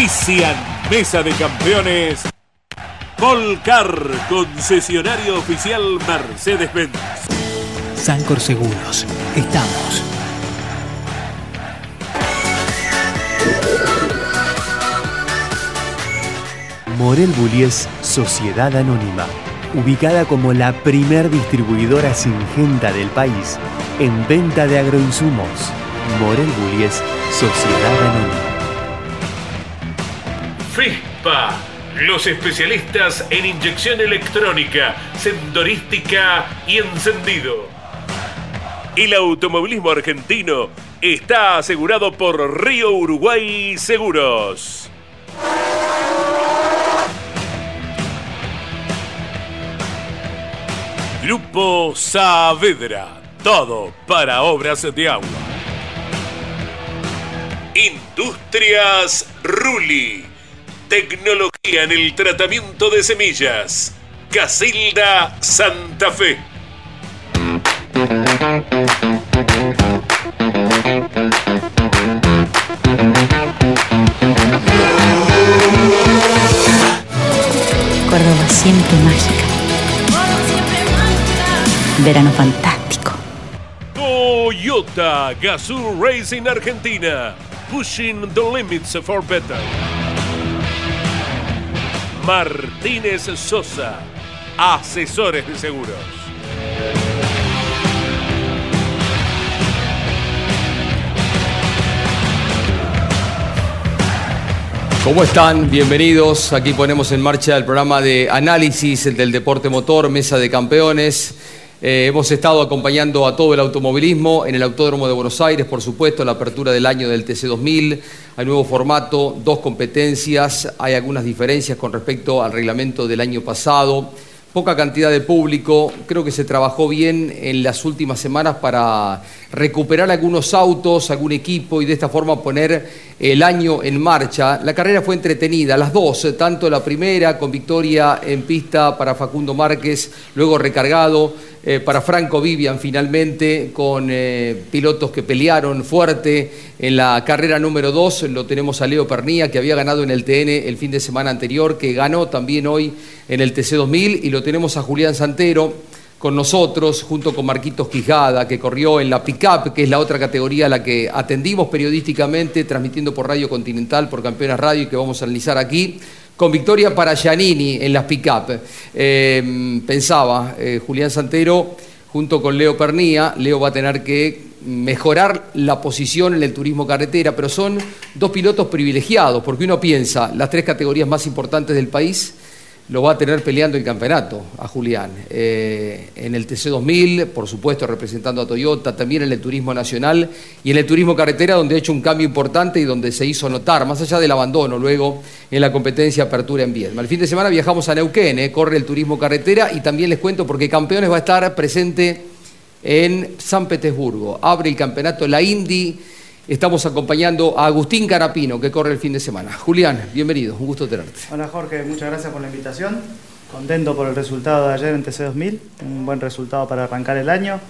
Auspician Mesa de Campeones. Volcar, concesionario oficial Mercedes-Benz. Sancor Seguros. Estamos. Morel Bullies Sociedad Anónima. Ubicada como la primer distribuidora singenta del país en venta de agroinsumos. Morel Bullies Sociedad Anónima. FISPA, los especialistas en inyección electrónica, sendorística y encendido. El automovilismo argentino está asegurado por Río Uruguay Seguros. Grupo Saavedra, todo para obras de agua. Industrias Ruli, tecnología en el tratamiento de semillas. Casilda Santa Fe. Córdoba siempre mágica. Verano fantástico. Toyota Gazoo Racing Argentina. Pushing the limits for better. Martínez Sosa. Asesores de seguros. ¿Cómo están? Bienvenidos. Aquí ponemos en marcha el programa de análisis del deporte motor, Mesa de Campeones. Eh, hemos estado acompañando a todo el automovilismo en el Autódromo de Buenos Aires, por supuesto, la apertura del año del TC2000, hay nuevo formato, dos competencias, hay algunas diferencias con respecto al reglamento del año pasado, poca cantidad de público, creo que se trabajó bien en las últimas semanas para recuperar algunos autos, algún equipo y de esta forma poner el año en marcha. La carrera fue entretenida, las dos, tanto la primera con victoria en pista para Facundo Márquez, luego recargado eh, para Franco Vivian finalmente, con eh, pilotos que pelearon fuerte en la carrera número 2. Lo tenemos a Leo Pernía, que había ganado en el TN el fin de semana anterior, que ganó también hoy en el TC2000, y lo tenemos a Julián Santero con nosotros, junto con Marquitos Quijada, que corrió en la pickup, que es la otra categoría a la que atendimos periodísticamente, transmitiendo por Radio Continental, por Campeonas Radio, y que vamos a analizar aquí con victoria para Giannini en las pick-up. Eh, pensaba eh, Julián Santero junto con Leo Pernía, Leo va a tener que mejorar la posición en el turismo carretera, pero son dos pilotos privilegiados, porque uno piensa las tres categorías más importantes del país, lo va a tener peleando el campeonato a Julián. Eh, en el TC2000, por supuesto, representando a Toyota, también en el turismo nacional y en el turismo carretera, donde ha hecho un cambio importante y donde se hizo notar, más allá del abandono luego en la competencia Apertura en Viedma. El fin de semana viajamos a Neuquén, eh, corre el turismo carretera y también les cuento porque Campeones va a estar presente en San Petersburgo. Abre el campeonato la Indy. Estamos acompañando a Agustín Carapino, que corre el fin de semana. Julián, bienvenido, un gusto tenerte. Hola Jorge, muchas gracias por la invitación. Contento por el resultado de ayer en TC2000, un buen resultado para arrancar el año.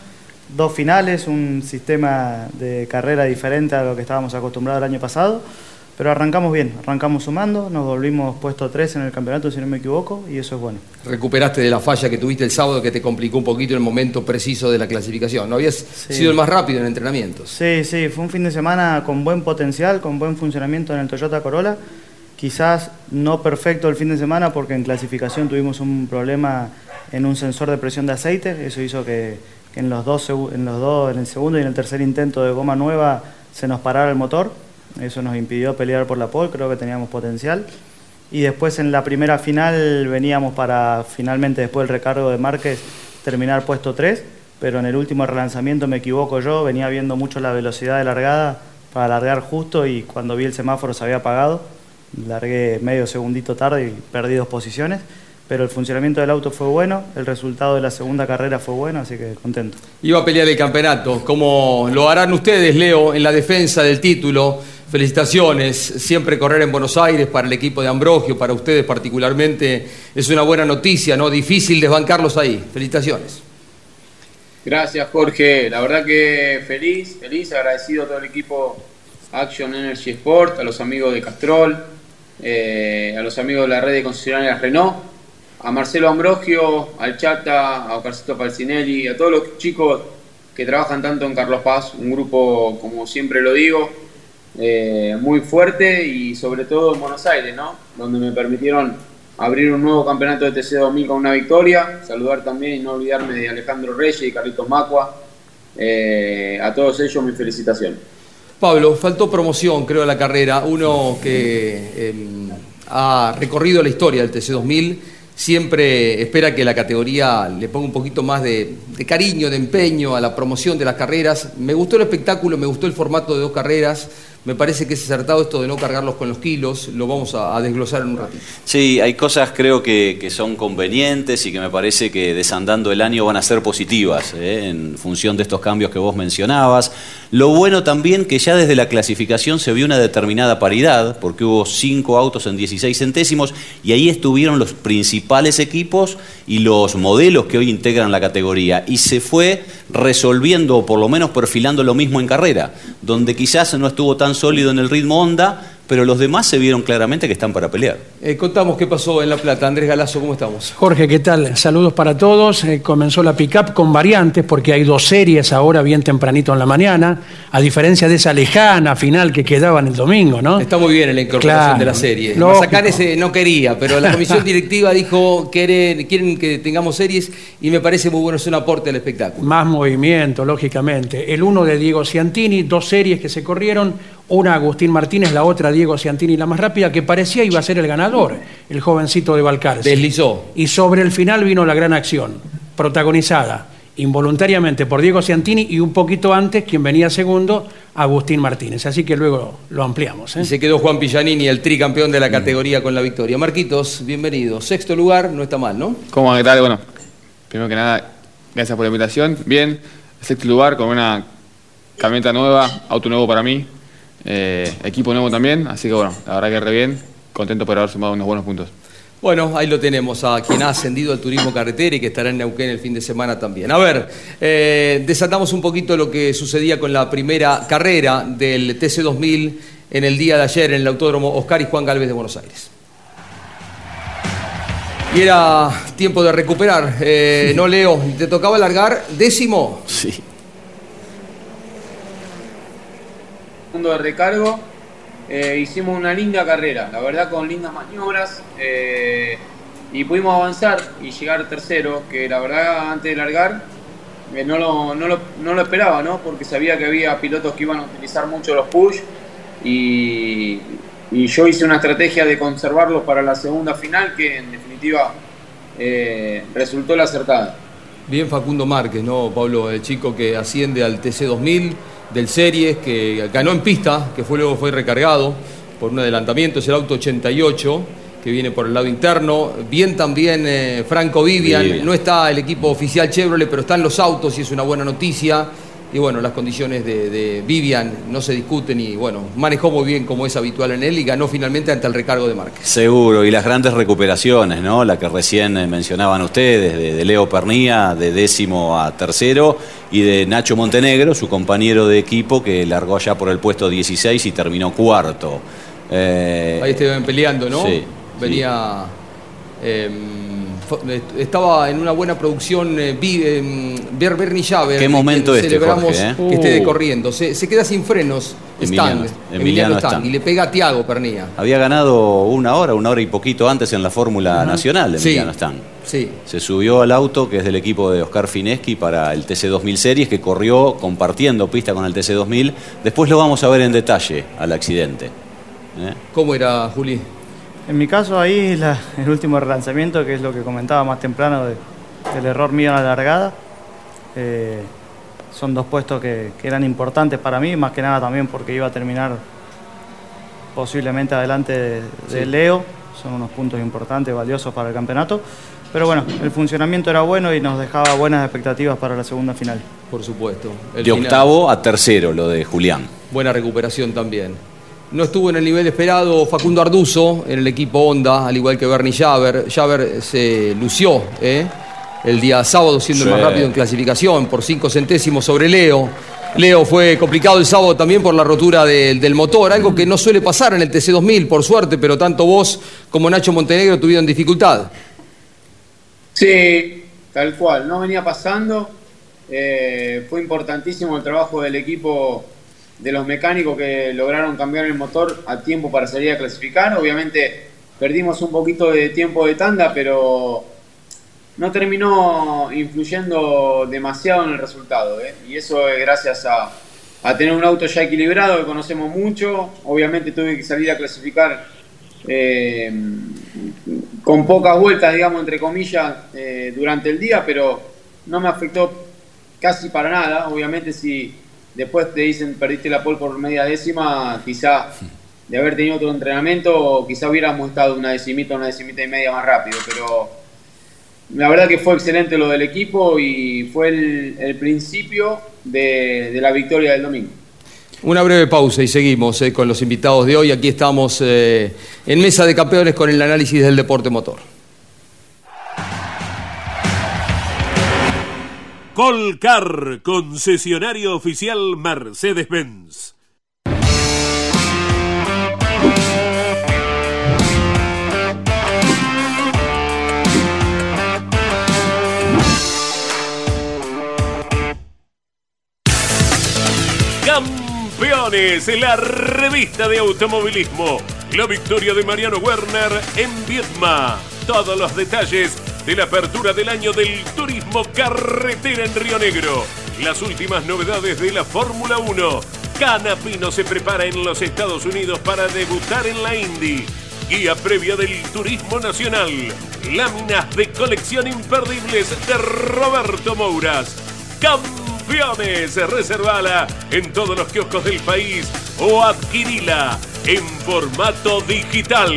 Dos finales, un sistema de carrera diferente a lo que estábamos acostumbrados el año pasado. Pero arrancamos bien, arrancamos sumando, nos volvimos puesto 3 en el campeonato, si no me equivoco, y eso es bueno. Recuperaste de la falla que tuviste el sábado que te complicó un poquito el momento preciso de la clasificación. ¿No habías sido el más rápido en entrenamientos? Sí, sí, fue un fin de semana con buen potencial, con buen funcionamiento en el Toyota Corolla. Quizás no perfecto el fin de semana porque en clasificación tuvimos un problema en un sensor de presión de aceite. Eso hizo que, que en, los dos, en los dos, en el segundo y en el tercer intento de goma nueva, se nos parara el motor. Eso nos impidió pelear por la pole, creo que teníamos potencial. Y después en la primera final veníamos para finalmente después del recargo de Márquez terminar puesto 3, pero en el último relanzamiento me equivoco yo, venía viendo mucho la velocidad de largada para largar justo y cuando vi el semáforo se había apagado, largué medio segundito tarde y perdí dos posiciones pero el funcionamiento del auto fue bueno, el resultado de la segunda carrera fue bueno, así que contento. Iba a pelear el campeonato, como lo harán ustedes, Leo, en la defensa del título. Felicitaciones, siempre correr en Buenos Aires para el equipo de Ambrogio, para ustedes particularmente, es una buena noticia, ¿no? Difícil desbancarlos ahí. Felicitaciones. Gracias, Jorge. La verdad que feliz, feliz, agradecido a todo el equipo Action Energy Sport, a los amigos de Castrol, eh, a los amigos de la red de concesionarias Renault a Marcelo Ambrogio, al Chata, a Ocarcito Falcinelli, a todos los chicos que trabajan tanto en Carlos Paz, un grupo, como siempre lo digo, eh, muy fuerte y sobre todo en Buenos Aires, ¿no? Donde me permitieron abrir un nuevo campeonato de TC 2000 con una victoria. Saludar también y no olvidarme de Alejandro Reyes y Carlitos Macua. Eh, a todos ellos mi felicitación. Pablo, faltó promoción, creo, a la carrera. Uno que em, ha recorrido la historia del TC 2000 siempre espera que la categoría le ponga un poquito más de, cariño, de empeño a la promoción de las carreras. Me gustó el espectáculo, me gustó el formato de dos carreras. Me parece que es acertado esto de no cargarlos con los kilos, lo vamos a, desglosar en un ratito. Sí, hay cosas creo que, son convenientes y que me parece que desandando el año van a ser positivas ¿eh? en función de estos cambios que vos mencionabas. Lo bueno también que ya desde la clasificación se vio una determinada paridad, porque hubo cinco autos en 16 centésimos y ahí estuvieron los principales equipos y los modelos que hoy integran la categoría y se fue resolviendo o por lo menos perfilando lo mismo en carrera, donde quizás no estuvo tan sólido en el ritmo Honda, pero los demás se vieron claramente que están para pelear. Eh, contamos qué pasó en La Plata. Andrés Galazo, ¿cómo estamos? Jorge, ¿qué tal? Saludos para todos. Eh, comenzó la pick-up con variantes porque hay dos series ahora bien tempranito en la mañana, a diferencia de esa lejana final que quedaba en el domingo, ¿no? Está muy bien en la incorporación de la serie. ese no quería, pero la comisión directiva dijo que quieren que tengamos series y me parece muy bueno, es un aporte al espectáculo. Más movimiento, lógicamente. El uno de Diego Ciantini, dos series que se corrieron, una Agustín Martínez, la otra Diego Ciantini, la más rápida, que parecía iba a ser el ganador, el jovencito de Balcarce. Deslizó. Y sobre el final vino la gran acción, protagonizada involuntariamente por Diego Ciantini y un poquito antes, quien venía segundo, Agustín Martínez. Así que luego lo ampliamos. ¿eh? Y se quedó Juan Pillanini, el tricampeón de la categoría con la victoria. Marquitos, bienvenido. Sexto lugar, no está mal, ¿no? ¿Cómo ¿Qué tal? Bueno, primero que nada, gracias por la invitación. Bien, sexto lugar con una camioneta nueva, auto nuevo para mí, eh, equipo nuevo también, así que bueno, la verdad que re bien, contento por haber sumado unos buenos puntos. Bueno, ahí lo tenemos, a quien ha ascendido al turismo carretera y que estará en Neuquén el fin de semana también. A ver, eh, desatamos un poquito lo que sucedía con la primera carrera del TC2000 en el día de ayer en el Autódromo Oscar y Juan Galvez de Buenos Aires. Y era tiempo de recuperar. Eh, no, Leo, te tocaba largar décimo. Sí. De recargo. Eh, hicimos una linda carrera, la verdad con lindas maniobras eh, y pudimos avanzar y llegar tercero, que la verdad antes de largar eh, no, lo, no, lo, no, lo, esperaba, ¿no? porque sabía que había pilotos que iban a utilizar mucho los push y, y yo hice una estrategia de conservarlos para la segunda final que en definitiva resultó la acertada. Bien Facundo Márquez, ¿no, Pablo? El chico que asciende al TC 2000 del Series, que ganó en pista, que fue, luego fue recargado por un adelantamiento, es el auto 88, que viene por el lado interno. Bien también eh, Franco Vivian, no está el equipo oficial Chevrolet, pero están los autos y es una buena noticia y bueno, las condiciones de, Vivian no se discuten y bueno, manejó muy bien como es habitual en él y ganó finalmente ante el recargo de Márquez. Seguro, y las grandes recuperaciones, ¿no? La que recién eh, mencionaban ustedes, de, Leo Pernía, de décimo a tercero, y de Nacho Montenegro, su compañero de equipo, que largó allá por el puesto 16 y terminó cuarto. Eh, Ahí estaban peleando, ¿no? Sí. Venía... Em, estaba en una buena producción eh, eh, Bernie Qué momento este, celebramos ¿eh? que esté corriendo. Se, queda sin frenos Emiliano, Emiliano, y le pega a Tiago Pernía. Había ganado una hora, una hora y poquito antes en la Fórmula Nacional, Emiliano sí. Sí. Se subió al auto que es del equipo de Oscar Fineschi para el TC2000 Series, que corrió compartiendo pista con el TC2000. Después lo vamos a ver en detalle al accidente. ¿eh? ¿Cómo era, Juli? En mi caso ahí el último relanzamiento, que es lo que comentaba más temprano del error mío en la largada. Eh, son dos puestos que, que eran importantes para mí, más que nada también porque iba a terminar posiblemente adelante de, de Sí. Leo. Son unos puntos importantes, valiosos para el campeonato. Pero bueno, el funcionamiento era bueno y nos dejaba buenas expectativas para la segunda final. Por supuesto. El De final. octavo a tercero, lo de Julián. Buena recuperación también. No estuvo en el nivel esperado Facundo Arduzo en el equipo Honda, al igual que Bernie Javer. Javer se lució ¿eh? el día sábado siendo el más rápido en clasificación por cinco centésimos sobre Leo. Leo fue complicado el sábado también por la rotura de- del motor, algo que no suele pasar en el TC2000, por suerte, pero tanto vos como Nacho Montenegro tuvieron dificultad. Sí, tal cual, no venía pasando. Eh, fue importantísimo el trabajo del equipo de los mecánicos que lograron cambiar el motor a tiempo para salir a clasificar. Obviamente perdimos un poquito de tiempo de tanda, pero no terminó influyendo demasiado en el resultado. ¿eh? Y eso es gracias a, a tener un auto ya equilibrado que conocemos mucho. Obviamente tuve que salir a clasificar eh, con pocas vueltas, digamos, entre comillas, eh, durante el día, pero no me afectó casi para nada. Obviamente si después te dicen perdiste la pole por media décima, quizá de haber tenido otro entrenamiento, quizá hubiéramos estado una decimita, una decimita y media más rápido, pero la verdad que fue excelente lo del equipo y fue el, principio de, de la victoria del domingo. Una breve pausa y seguimos eh, con los invitados de hoy. Aquí estamos eh, en Mesa de Campeones con el análisis del deporte motor. Colcar, concesionario oficial Mercedes-Benz. Campeones, la revista de automovilismo. La victoria de Mariano Werner en Viedma. Todos los detalles de la apertura del año del turismo carretera en Río Negro. Las últimas novedades de la Fórmula 1. Canapino se prepara en los Estados Unidos para debutar en la Indy. Guía previa del turismo nacional. Láminas de colección imperdibles de Roberto Mouras. Campeones, reservala en todos los kioscos del país o adquirila en formato digital.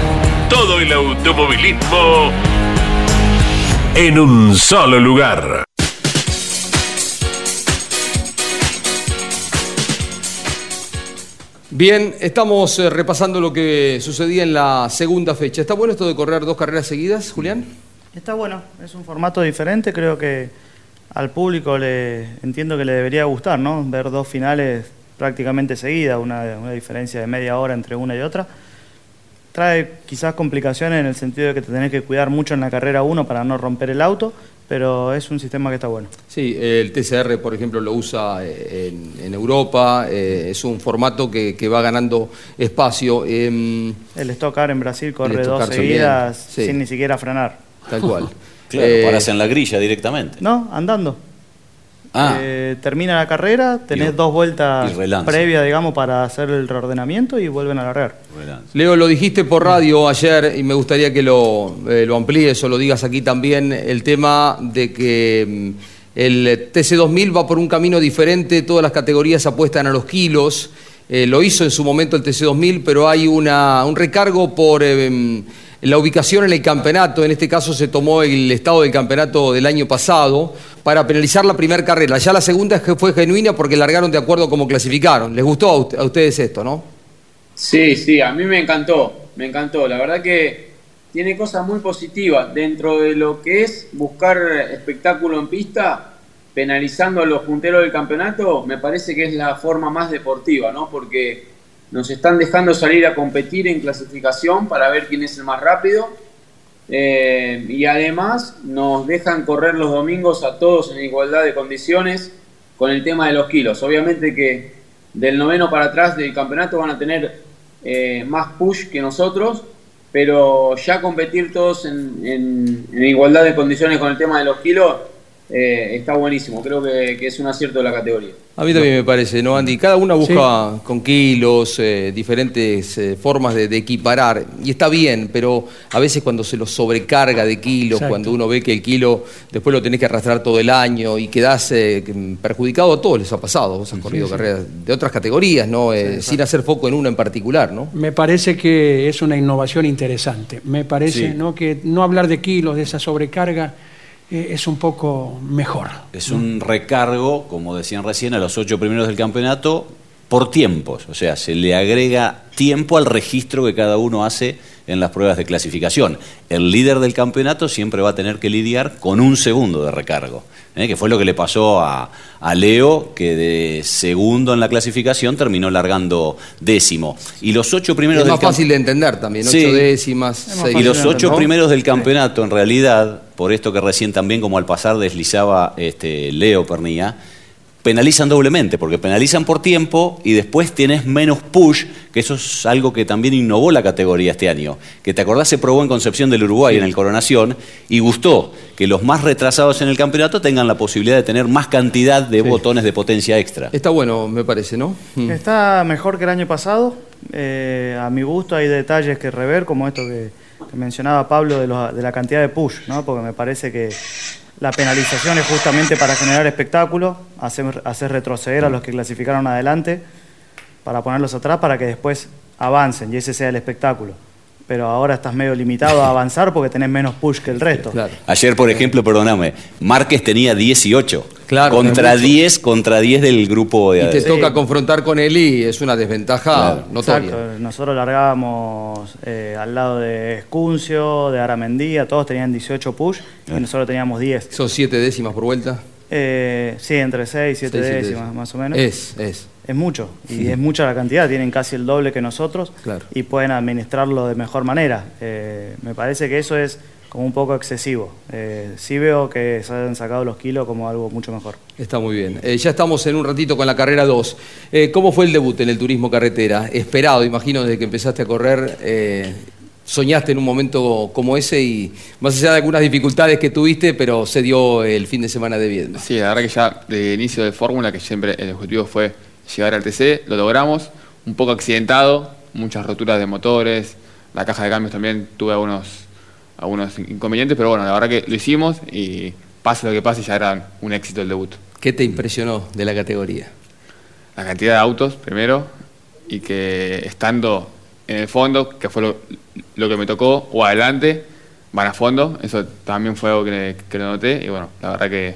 Todo el automovilismo en un solo lugar. Bien, estamos eh, repasando lo que sucedía en la segunda fecha. ¿Está bueno esto de correr dos carreras seguidas, Julián? Está bueno, es un formato diferente, creo que al público le entiendo que le debería gustar, ¿no? Ver dos finales prácticamente seguidas, una, una diferencia de media hora entre una y otra. Trae quizás complicaciones en el sentido de que te tenés que cuidar mucho en la carrera 1 para no romper el auto, pero es un sistema que está bueno. Sí, el TCR, por ejemplo, lo usa eh, en, en Europa, eh, es un formato que, que va ganando espacio. em, El Stock Car en Brasil corre dos seguidas sí. sin ni siquiera frenar. tal cual. Claro, Eh, paras en la grilla directamente. No, andando. Ah. Eh, termina la carrera, tenés Y- dos vueltas previas, digamos, para hacer el reordenamiento y vuelven a largar. Leo, lo dijiste por radio ayer y me gustaría que lo, eh, lo amplíes o lo digas aquí también, el tema de que mm, el TC2000 va por un camino diferente, todas las categorías apuestan a los kilos, eh, lo hizo en su momento el TC2000, pero hay una, un recargo por eh, mm, la ubicación en el campeonato, en este caso se tomó el estado del campeonato del año pasado para penalizar la primera carrera, ya la segunda fue genuina porque largaron de acuerdo como clasificaron. ¿Les gustó a ustedes esto, no? Sí, sí, a mí me encantó, me encantó. La verdad que tiene cosas muy positivas dentro de lo que es buscar espectáculo en pista, penalizando a los punteros del campeonato, me parece que es la forma más deportiva, ¿no? Porque nos están dejando salir a competir en clasificación para ver quién es el más rápido. eh, y además nos dejan correr los domingos a todos en igualdad de condiciones con el tema de los kilos. Obviamente que del noveno para atrás del campeonato van a tener eh, más push que nosotros, pero ya competir todos en, igualdad de condiciones con el tema de los kilos eh, está buenísimo. Creo que, que es un acierto de la categoría. A mí también me parece, ¿no, Andy? Cada uno busca con kilos, eh, diferentes eh, formas de, de equiparar, y está bien, pero a veces cuando se lo sobrecarga de kilos, Exacto. cuando uno ve que el kilo después lo tenés que arrastrar todo el año y quedás eh, perjudicado, a todos les ha pasado. Vos has corrido sí. carreras de otras categorías, ¿no? Eh, sin hacer foco en una en particular, ¿no? Me parece que es una innovación interesante. Me parece Sí. ¿no? que no hablar de kilos, de esa sobrecarga, eh, es un poco mejor. Es un recargo, como decían recién, a los ocho primeros del campeonato por tiempos. O sea, se le agrega tiempo al registro que cada uno hace en las pruebas de clasificación. El líder del campeonato siempre va a tener que lidiar con un segundo de recargo, ¿eh? que fue lo que le pasó a, a Leo, que de segundo en la clasificación terminó largando décimo. Y los ocho primeros es más fácil de entender también, ocho Sí. décimas, seis y los ocho ¿no? primeros del campeonato, en realidad, por esto que recién también, como al pasar deslizaba este, Leo Pernilla, penalizan doblemente, porque penalizan por tiempo y después tienes menos push, que eso es algo que también innovó la categoría este año. Que te acordás se probó en Concepción del Uruguay, en el Coronación, y gustó que los más retrasados en el campeonato tengan la posibilidad de tener más cantidad de botones de potencia extra. Está bueno, me parece, ¿no? Mm. Está mejor que el año pasado. Eh, a mi gusto hay detalles que rever, como esto que mencionaba Pablo de, la cantidad de push, ¿no? porque me parece que la penalización es justamente para generar espectáculo, hacer retroceder a los que clasificaron adelante, para ponerlos atrás para que después avancen y ese sea el espectáculo. Pero ahora estás medio limitado a avanzar porque tenés menos push que el resto. Ayer, por ejemplo, perdóname, Márquez tenía 18. Claro, contra es mucho. 10, contra 10 del grupo de Y te Sí. toca confrontar con él y es una desventaja notoria. Exacto. Nosotros largábamos eh, al lado de Escuncio, de Aramendía, todos tenían 18 push y nosotros teníamos 10. Son siete décimas por vuelta. Eh, sí, entre 6 y 7 Seis, siete décimas décimas. más o menos. Es, es. Es mucho, y Sí. es mucha la cantidad, tienen casi el doble que nosotros Claro. y pueden administrarlo de mejor manera. Eh, me parece que eso es como un poco excesivo. Eh, sí veo que se han sacado los kilos como algo mucho mejor. Está muy bien. Eh, ya estamos en un ratito con la carrera 2. Eh, ¿Cómo fue el debut en el turismo carretera? Esperado, imagino, desde que empezaste a correr. Soñaste en un momento como ese y más allá de algunas dificultades que tuviste, pero se dio el fin de semana de Viedma. Sí, la verdad que ya de inicio de Fórmula, que siempre el objetivo fue llegar al TC, lo logramos, un poco accidentado, muchas roturas de motores, la caja de cambios también tuve algunos, algunos inconvenientes, pero bueno, la verdad que lo hicimos y pase lo que pase, ya era un éxito el debut. ¿Qué te impresionó de la categoría? La cantidad de autos, primero, y que estando en el fondo, que fue lo, lo que me tocó, o adelante, van a fondo, eso también fue algo que, que lo noté, y bueno, la verdad que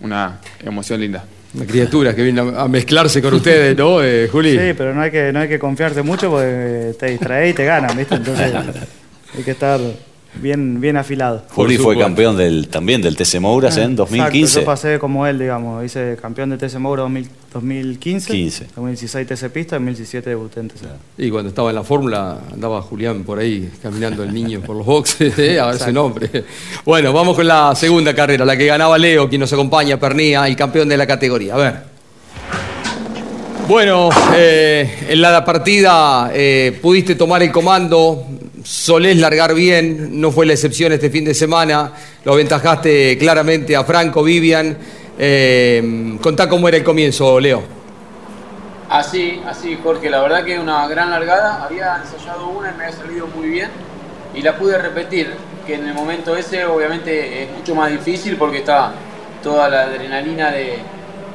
una emoción linda. Una criatura que viene a mezclarse con ustedes, ¿no, eh, Juli? Sí, pero no hay que, no hay que confiarse mucho porque te distrae y te ganan, ¿viste? Entonces hay que estar bien, bien afilado. Juli fue campeón del, también del TC Mouras en 2015. Exacto, yo pasé como él, digamos. Hice campeón de TC Moura 2000 2015, 15. 2016 TC Pista, 2017 debuté en TC. Y cuando estaba en la fórmula andaba Julián por ahí caminando el niño por los boxes, ¿eh? a ver ese nombre. Bueno, vamos con la segunda carrera, la que ganaba Leo, quien nos acompaña, Pernía, y campeón de la categoría. A ver. Bueno, eh, en la partida eh, pudiste tomar el comando, solés largar bien, no fue la excepción este fin de semana, lo aventajaste claramente a Franco, Vivian. Eh, contá cómo era el comienzo, Leo. Así, así, Jorge, la verdad que una gran largada, había ensayado una y me había salido muy bien. Y la pude repetir, que en el momento ese obviamente es mucho más difícil porque está toda la adrenalina de,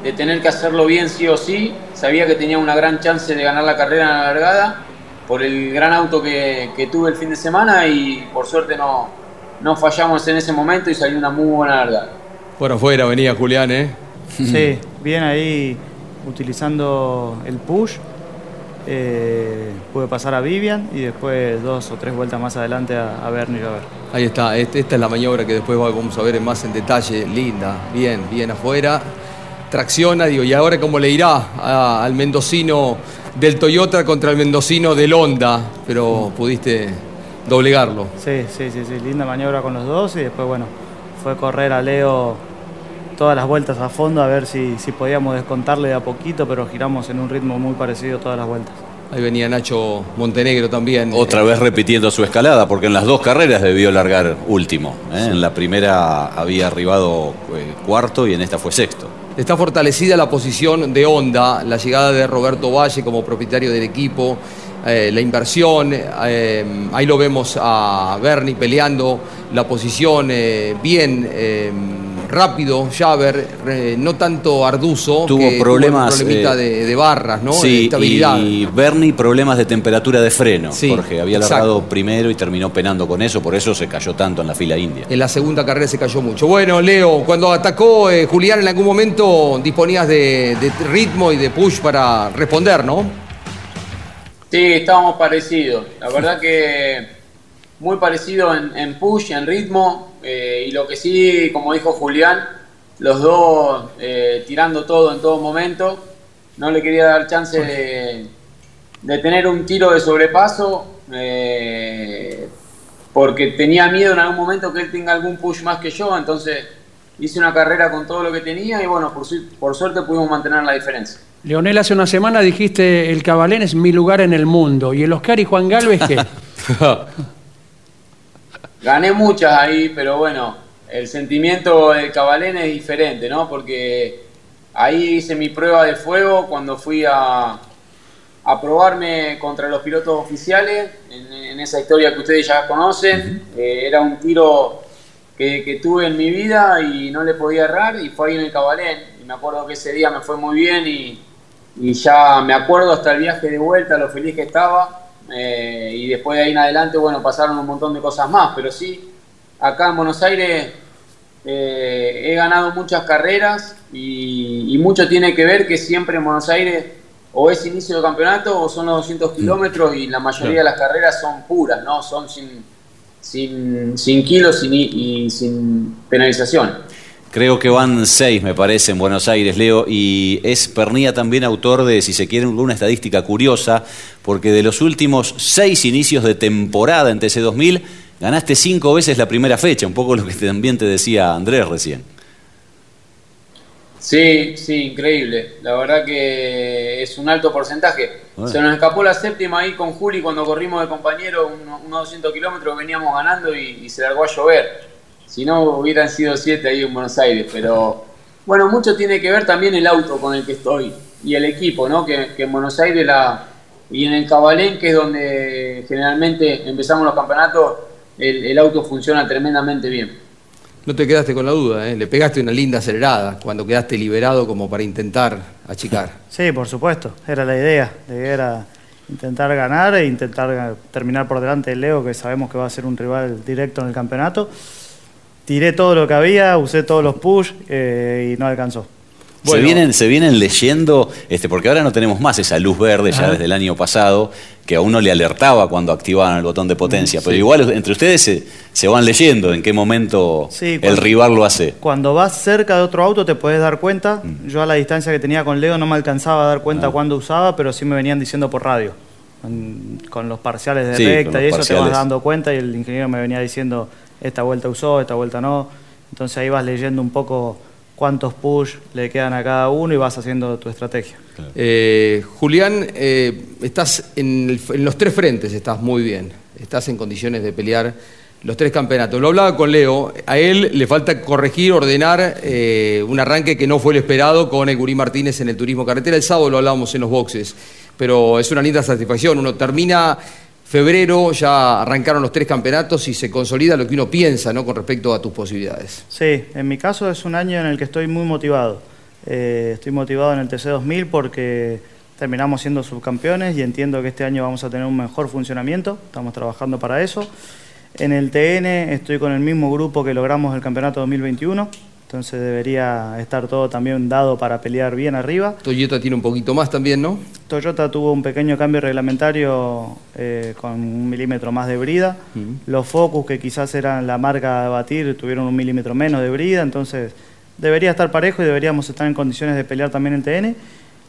de tener que hacerlo bien sí o sí, sabía que tenía una gran chance de ganar la carrera en la largada por el gran auto que, que tuve el fin de semana y por suerte no, no fallamos en ese momento y salió una muy buena largada. Bueno, afuera venía Julián, ¿eh? Sí, bien ahí utilizando el push. Eh, pude pasar a Vivian y después dos o tres vueltas más adelante a, a Bernie a ver. Ahí está, este- esta es la maniobra que después vamos a ver más en detalle. Linda, bien, bien afuera. Tracciona, digo, ¿y ahora cómo le irá a- al mendocino del Toyota contra el mendocino del Honda? Pero pudiste doblegarlo. Sí, sí, sí, sí, linda maniobra con los dos y después, bueno, fue correr a Leo todas las vueltas a fondo a ver si, si podíamos descontarle de a poquito, pero giramos en un ritmo muy parecido todas las vueltas. Ahí venía Nacho Montenegro también. Otra vez repitiendo su escalada, porque en las dos carreras debió largar último. ¿eh? En la primera había arribado eh, cuarto y en esta fue sexto. Está fortalecida la posición de Honda, la llegada de Roberto Valle como propietario del equipo, eh, la inversión, eh, ahí lo vemos a Bernie peleando la posición eh, bien, rápido, Javer, eh, no tanto Arduzo, Tuvo que problemas, problemita eh, de, de barras, ¿no? de Sí, estabilidad. y Bernie problemas de temperatura de freno, Sí, Jorge. Había exacto. largado primero y terminó penando con eso, por eso se cayó tanto en la fila india. En la segunda carrera se cayó mucho. Bueno, Leo, cuando atacó eh, Julián en algún momento disponías de, de ritmo y de push para responder, ¿no? Sí, estábamos parecidos. La verdad que muy parecido en, en push, en ritmo. Eh, y lo que sí, como dijo Julián, los dos eh, tirando todo en todo momento. No le quería dar chance de, de tener un tiro de sobrepaso. eh, porque tenía miedo en algún momento que él tenga algún push más que yo. Entonces hice una carrera con todo lo que tenía y bueno, por, su- por suerte pudimos mantener la diferencia. Leonel, hace una semana dijiste el Cabalén es mi lugar en el mundo. ¿Y el Oscar y Juan Galvez qué? Gané muchas ahí, pero bueno, el sentimiento del Cabalén es diferente, ¿no? Porque ahí hice mi prueba de fuego cuando fui a, a probarme contra los pilotos oficiales, en, en esa historia que ustedes ya conocen. Eh, era un tiro que, que tuve en mi vida y no le podía errar y fue ahí en el Cabalén. Y me acuerdo que ese día me fue muy bien y, y ya me acuerdo hasta el viaje de vuelta, lo feliz que estaba. Eh, y después de ahí en adelante, bueno, pasaron un montón de cosas más, pero sí, acá en Buenos Aires eh, he ganado muchas carreras y, y mucho tiene que ver que siempre en Buenos Aires o es inicio de campeonato o son los 200 kilómetros y la mayoría de las carreras son puras, ¿no? Son sin, sin, sin kilos y sin penalización. Creo que van seis, me parece, en Buenos Aires, Leo, y es Pernía también autor de, si se quiere, una estadística curiosa, porque de los últimos seis inicios de temporada en TC2000, ganaste cinco veces la primera fecha, un poco lo que también te decía Andrés recién. Sí, sí, increíble. La verdad que es un alto porcentaje. Bueno. Se nos escapó la séptima ahí con Juli cuando corrimos de compañero uno- unos 200 kilómetros, veníamos ganando y, y se largó a llover. Si no, hubieran sido siete ahí en Buenos Aires. Pero bueno, mucho tiene que ver también el auto con el que estoy y el equipo, ¿no? Que, que en Buenos Aires la, y en el Cabalén, que es donde generalmente empezamos los campeonatos, el, el auto funciona tremendamente bien. No te quedaste con la duda, ¿eh? le pegaste una linda acelerada cuando quedaste liberado como para intentar achicar. Sí, por supuesto, era la idea. La idea era intentar ganar e intentar terminar por delante de Leo, que sabemos que va a ser un rival directo en el campeonato. Tiré todo lo que había, usé todos los push eh, y no alcanzó. Se, vienen, se vienen leyendo, este, porque ahora no tenemos más esa luz verde ya Ajá. desde el año pasado, que a uno le alertaba cuando activaban el botón de potencia. Pero igual entre ustedes se, se van leyendo en qué momento Sí, el rival lo hace. Cuando vas cerca de otro auto te puedes dar cuenta. Yo a la distancia que tenía con Leo no me alcanzaba a dar cuenta cuándo usaba, pero sí me venían diciendo por radio. Con, con los parciales de Sí, recta y eso te vas dando cuenta y el ingeniero me venía diciendo esta vuelta usó, esta vuelta no. Entonces ahí vas leyendo un poco cuántos push le quedan a cada uno y vas haciendo tu estrategia. Eh, Julián, eh, estás en, los tres frentes, estás muy bien. Estás en condiciones de pelear los tres campeonatos. Lo hablaba con Leo, a él le falta corregir, ordenar eh, un arranque que no fue el esperado con el Martínez en el turismo carretera. El sábado lo hablábamos en los boxes, pero es una linda satisfacción. Uno termina febrero, ya arrancaron los tres campeonatos y se consolida lo que uno piensa ¿no? con respecto a tus posibilidades. Sí, en mi caso es un año en el que estoy muy motivado. Eh, estoy motivado en el TC2000 porque terminamos siendo subcampeones y entiendo que este año vamos a tener un mejor funcionamiento. Estamos trabajando para eso. En el TN estoy con el mismo grupo que logramos el campeonato 2021. Entonces debería estar todo también dado para pelear bien arriba. Toyota tiene un poquito más también, ¿no? Toyota tuvo un pequeño cambio reglamentario eh, con un milímetro más de brida. Los Focus, que quizás eran la marca a batir, tuvieron un milímetro menos de brida. Entonces debería estar parejo y deberíamos estar en condiciones de pelear también en TN.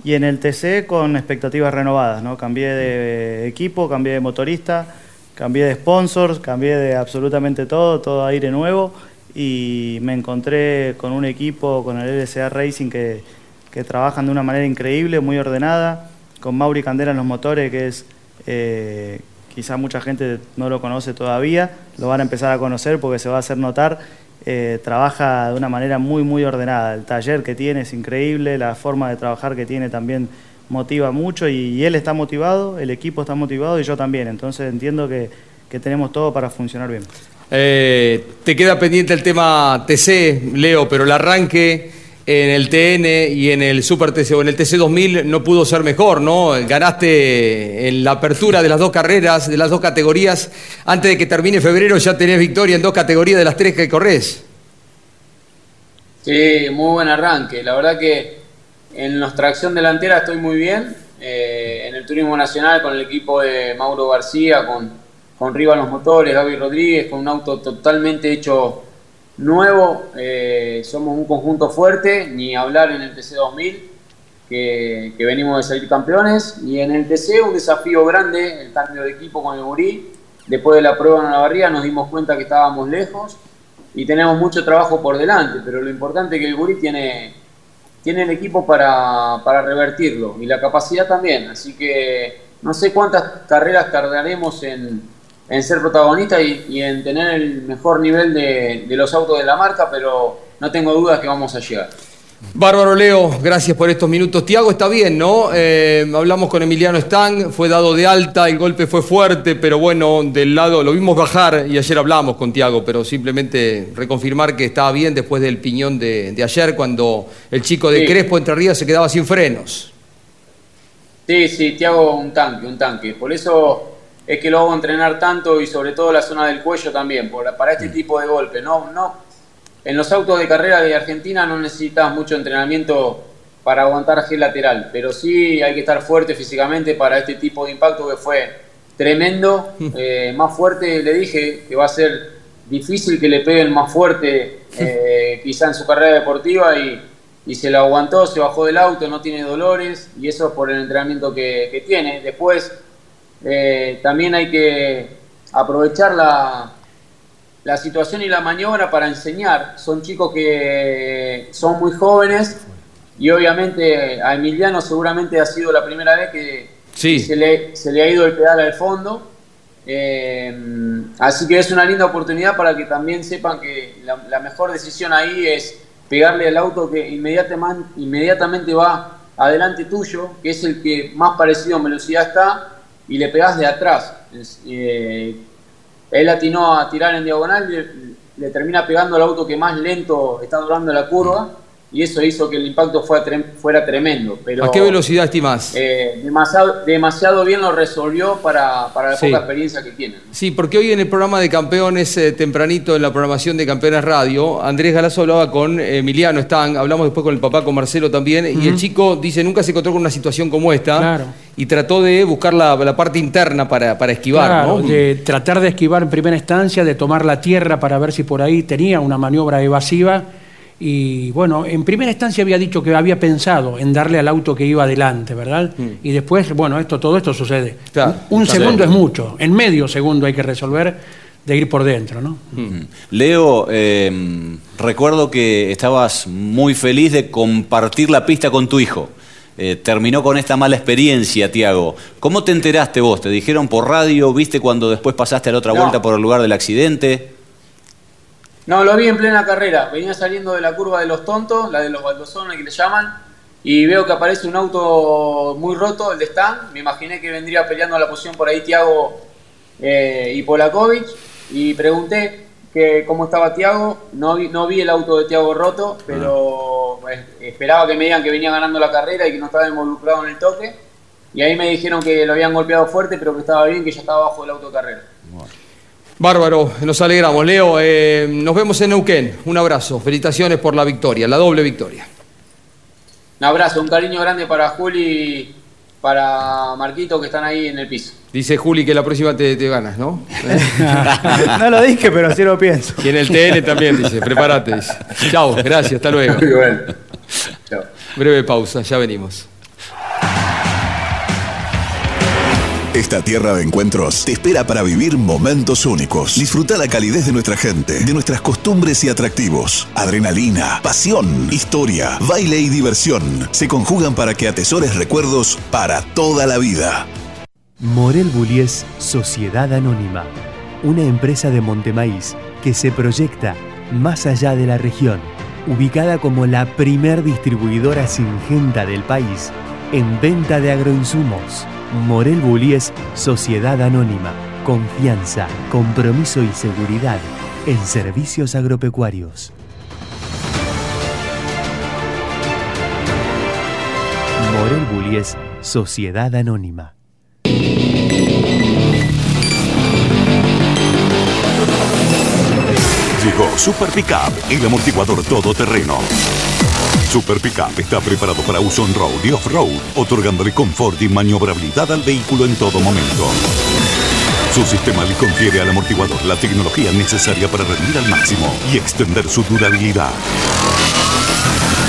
Y en el TC con expectativas renovadas. ¿no? Cambié de equipo, cambié de motorista, cambié de sponsors, cambié de absolutamente todo, todo aire nuevo. Y me encontré con un equipo, con el LSA Racing, que, que trabajan de una manera increíble, muy ordenada, con Mauri Candela en los motores, que es eh, quizá mucha gente no lo conoce todavía, lo van a empezar a conocer porque se va a hacer notar. eh, trabaja de una manera muy, muy ordenada. El taller que tiene es increíble, la forma de trabajar que tiene también motiva mucho y, y él está motivado, el equipo está motivado y yo también. Entonces entiendo que, que tenemos todo para funcionar bien. Eh, te queda pendiente el tema TC, Leo, pero el arranque en el TN y en el Super TC o en el TC 2000 no pudo ser mejor, ¿no? Ganaste en la apertura de las dos carreras, de las dos categorías. Antes de que termine febrero ya tenés victoria en dos categorías de las tres que corres. Sí, muy buen arranque. La verdad que en la tracción delantera estoy muy bien. Eh, en el turismo nacional con el equipo de Mauro García, con, con Riva en los motores, Gaby Rodríguez, con un auto totalmente hecho nuevo. Eh, somos un conjunto fuerte, ni hablar en el TC2000, que, que venimos de salir campeones. Y en el TC un desafío grande, el cambio de equipo con el Gurí. Después de la prueba en la barría nos dimos cuenta que estábamos lejos y tenemos mucho trabajo por delante, pero lo importante es que el Gurí tiene, tiene el equipo para, para revertirlo y la capacidad también, así que no sé cuántas carreras tardaremos en, en ser protagonistas y, y en tener el mejor nivel de, de los autos de la marca, pero no tengo dudas que vamos a llegar. Bárbaro Leo, gracias por estos minutos. Tiago está bien, ¿no? Eh, hablamos con Emiliano Stang, fue dado de alta, el golpe fue fuerte, pero bueno, del lado lo vimos bajar y ayer hablamos con Tiago, pero simplemente reconfirmar que estaba bien después del piñón de, de ayer cuando el chico de Sí. Crespo entre Ríos se quedaba sin frenos. Sí, sí, Tiago un tanque, un tanque. Por eso es que lo hago entrenar tanto y sobre todo la zona del cuello también, por- para este tipo de golpe. No, no, en los autos de carrera de Argentina no necesitas mucho entrenamiento para aguantar G lateral, pero sí hay que estar fuerte físicamente para este tipo de impacto que fue tremendo. Eh, más fuerte, le dije que va a ser difícil que le peguen más fuerte eh, quizá en su carrera deportiva y, y se lo aguantó, se bajó del auto, no tiene dolores y eso es por el entrenamiento que, que tiene. Después eh, también hay que aprovechar la, la situación y la maniobra para enseñar. Son chicos que son muy jóvenes y obviamente a Emiliano seguramente ha sido la primera vez que Sí. se, le, se le ha ido el pedal al fondo. Eh, así que es una linda oportunidad para que también sepan que la, la mejor decisión ahí es pegarle al auto que inmediatamente, inmediatamente va adelante tuyo, que es el que más parecido en velocidad está, y le pegas de atrás. Eh, él atinó a tirar en diagonal, le, le termina pegando al auto que más lento está durando la curva, y eso hizo que el impacto fuera, trem- fuera tremendo. Pero, ¿A qué velocidad estimás? eh, demasiado, demasiado bien lo resolvió para, para la Sí. poca experiencia que tiene. Sí, porque hoy en el programa de campeones, eh, tempranito en la programación de Campeones Radio, Andrés Galazo hablaba con Emiliano Stang, hablamos después con el papá, con Marcelo también, y el chico dice, nunca se encontró con una situación como esta, Claro. y trató de buscar la, la parte interna para, para esquivar, Claro, ¿no? de tratar de esquivar en primera instancia, de tomar la tierra para ver si por ahí tenía una maniobra evasiva. Y bueno, en primera instancia había dicho que había pensado en darle al auto que iba adelante, ¿verdad? Y después, bueno, esto, todo esto sucede. Mm. Claro, Un segundo bien. es mucho, en medio segundo hay que resolver de ir por dentro, ¿no? Mm. Leo, eh, recuerdo que estabas muy feliz de compartir la pista con tu hijo. Eh, terminó con esta mala experiencia, Tiago. ¿Cómo te enteraste vos? ¿Te dijeron por radio? ¿Viste cuando después pasaste a la otra No. vuelta por el lugar del accidente? No, lo vi en plena carrera. Venía saliendo de la curva de los tontos, la de los baldosones que le llaman, y veo que aparece un auto muy roto, el de Stan. Me imaginé que vendría peleando la posición por ahí Tiago eh, y Polakovic. Y pregunté que cómo estaba Tiago. No vi, no vi el auto de Tiago roto, pero eh, esperaba que me digan que venía ganando la carrera y que no estaba involucrado en el toque. Y ahí me dijeron que lo habían golpeado fuerte, pero que estaba bien, que ya estaba abajo del auto de carrera. Bárbaro, nos alegramos. Leo, eh, nos vemos en Neuquén. Un abrazo, felicitaciones por la victoria, la doble victoria. Un abrazo, un cariño grande para Juli y para Marquito que están ahí en el piso. Dice Juli que la próxima te, te ganas, ¿no? no lo dije, pero sí lo pienso. Y en el TN también dice, prepárate. dice. Chao, gracias, hasta luego. Muy bueno. Chao. Breve pausa, ya venimos. Esta tierra de encuentros te espera para vivir momentos únicos. Disfruta la calidez de nuestra gente, de nuestras costumbres y atractivos. Adrenalina, pasión, historia, baile y diversión se conjugan para que atesores recuerdos para toda la vida. Morel Bullies Sociedad Anónima, una empresa de Montemaíz que se proyecta más allá de la región, ubicada como la primer distribuidora singenta del país en venta de agroinsumos. Morel Bullies Sociedad Anónima, confianza, compromiso y seguridad en servicios agropecuarios. Morel Bullies Sociedad Anónima. Llegó Super Pickup, el amortiguador todoterreno. Super Pickup está preparado para uso on-road y off-road, otorgándole confort y maniobrabilidad al vehículo en todo momento. Su sistema le confiere al amortiguador la tecnología necesaria para rendir al máximo y extender su durabilidad.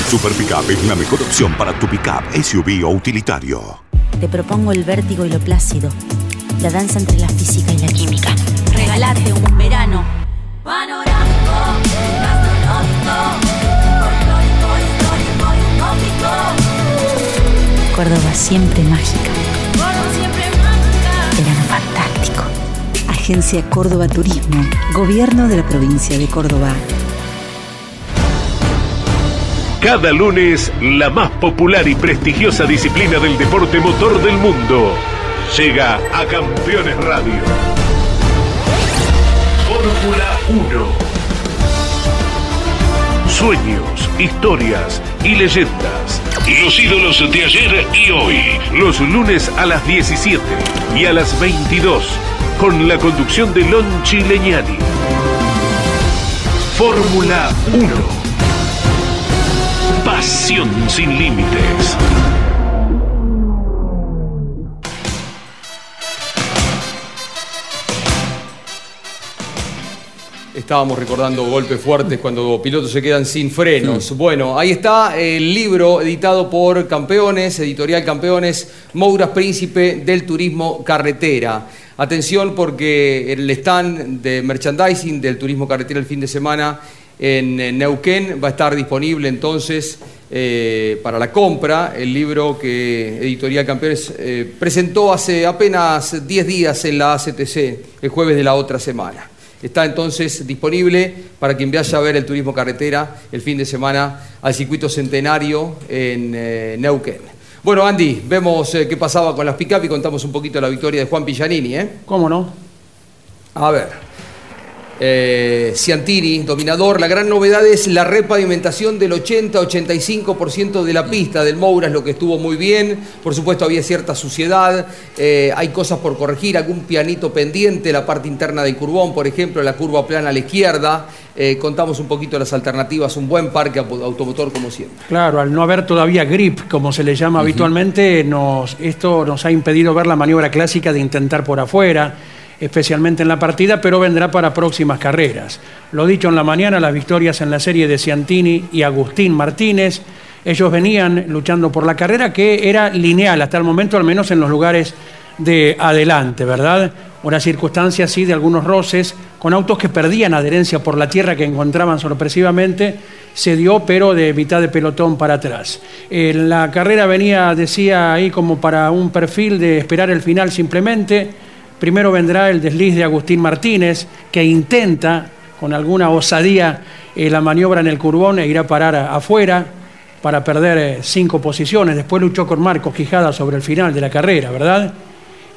Super Pickup es la mejor opción para tu pickup, SUV o utilitario. Te propongo el vértigo y lo plácido, la danza entre la física y la química. Regalate un verano panorámico, Córdoba siempre mágica. Verano fantástico. Agencia Córdoba Turismo, Gobierno de la provincia de Córdoba. Cada lunes, la más popular y prestigiosa disciplina del deporte motor del mundo llega a Campeones Radio. Fórmula 1. Sueños, historias y leyendas. Los ídolos de ayer y hoy. Los lunes a las 17 y a las 22. Con la conducción de Lon Chileñani. Fórmula 1. Pasión sin límites. Estábamos recordando golpes fuertes cuando pilotos se quedan sin frenos. Bueno, ahí está el libro editado por Campeones, editorial Campeones, Mouras Príncipe del Turismo Carretera. Atención porque el stand de merchandising del Turismo Carretera el fin de semana en Neuquén va a estar disponible entonces eh, para la compra el libro que Editorial Campeones eh, presentó hace apenas 10 días en la ACTC, el jueves de la otra semana. Está entonces disponible para quien vaya a ver el turismo carretera el fin de semana al circuito centenario en eh, Neuquén. Bueno, Andy, vemos eh, qué pasaba con las pick-up y contamos un poquito la victoria de Juan Pillanini. ¿eh? ¿Cómo no? A ver. Eh, Ciantini, dominador. La gran novedad es la repavimentación del 80-85% de la pista del Moura, es lo que estuvo muy bien. Por supuesto, había cierta suciedad, eh, hay cosas por corregir, algún pianito pendiente, la parte interna del curbón, por ejemplo, la curva plana a la izquierda. Eh, contamos un poquito las alternativas, un buen parque automotor como siempre. Claro, al no haber todavía grip, como se le llama habitualmente, nos, esto nos ha impedido ver la maniobra clásica de intentar por afuera especialmente en la partida, pero vendrá para próximas carreras. Lo dicho en la mañana, las victorias en la serie de Ciantini y Agustín Martínez. Ellos venían luchando por la carrera que era lineal hasta el momento, al menos en los lugares de adelante, ¿verdad? Una circunstancia así de algunos roces con autos que perdían adherencia por la tierra que encontraban sorpresivamente, se dio, pero de mitad de pelotón para atrás. la carrera venía, decía ahí, como para un perfil de esperar el final simplemente Primero vendrá el desliz de Agustín Martínez, que intenta con alguna osadía eh, la maniobra en el curbón e irá a parar afuera para perder eh, cinco posiciones. Después luchó con Marcos Quijada sobre el final de la carrera, ¿verdad?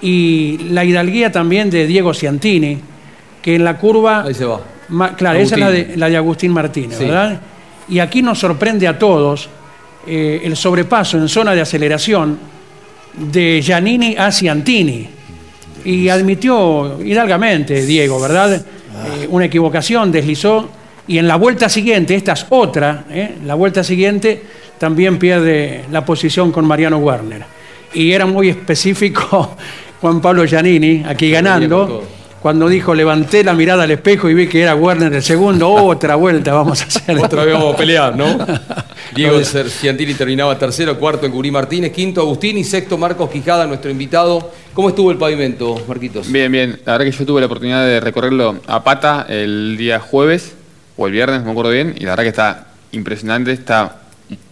Y la hidalguía también de Diego Ciantini, que en la curva... Ahí se va. claro, esa es la de, la de Agustín Martínez, ¿verdad? Y aquí nos sorprende a todos eh, el sobrepaso en zona de aceleración de Giannini a Ciantini y admitió hidalgamente, Diego, ¿verdad? Eh, una equivocación, deslizó. Y en la vuelta siguiente, esta es otra, ¿eh? la vuelta siguiente también pierde la posición con Mariano Werner. Y era muy específico Juan Pablo Giannini, aquí ganando cuando dijo levanté la mirada al espejo y vi que era Werner el segundo, otra vuelta vamos a hacer. Otra vez vamos a pelear, ¿no? Diego Ciantini terminaba tercero, cuarto en Gurí Martínez, quinto Agustín y sexto Marcos Quijada, nuestro invitado. ¿Cómo estuvo el pavimento, Marquitos? Bien, bien. La verdad que yo tuve la oportunidad de recorrerlo a pata el día jueves o el viernes, no me acuerdo bien, y la verdad que está impresionante, está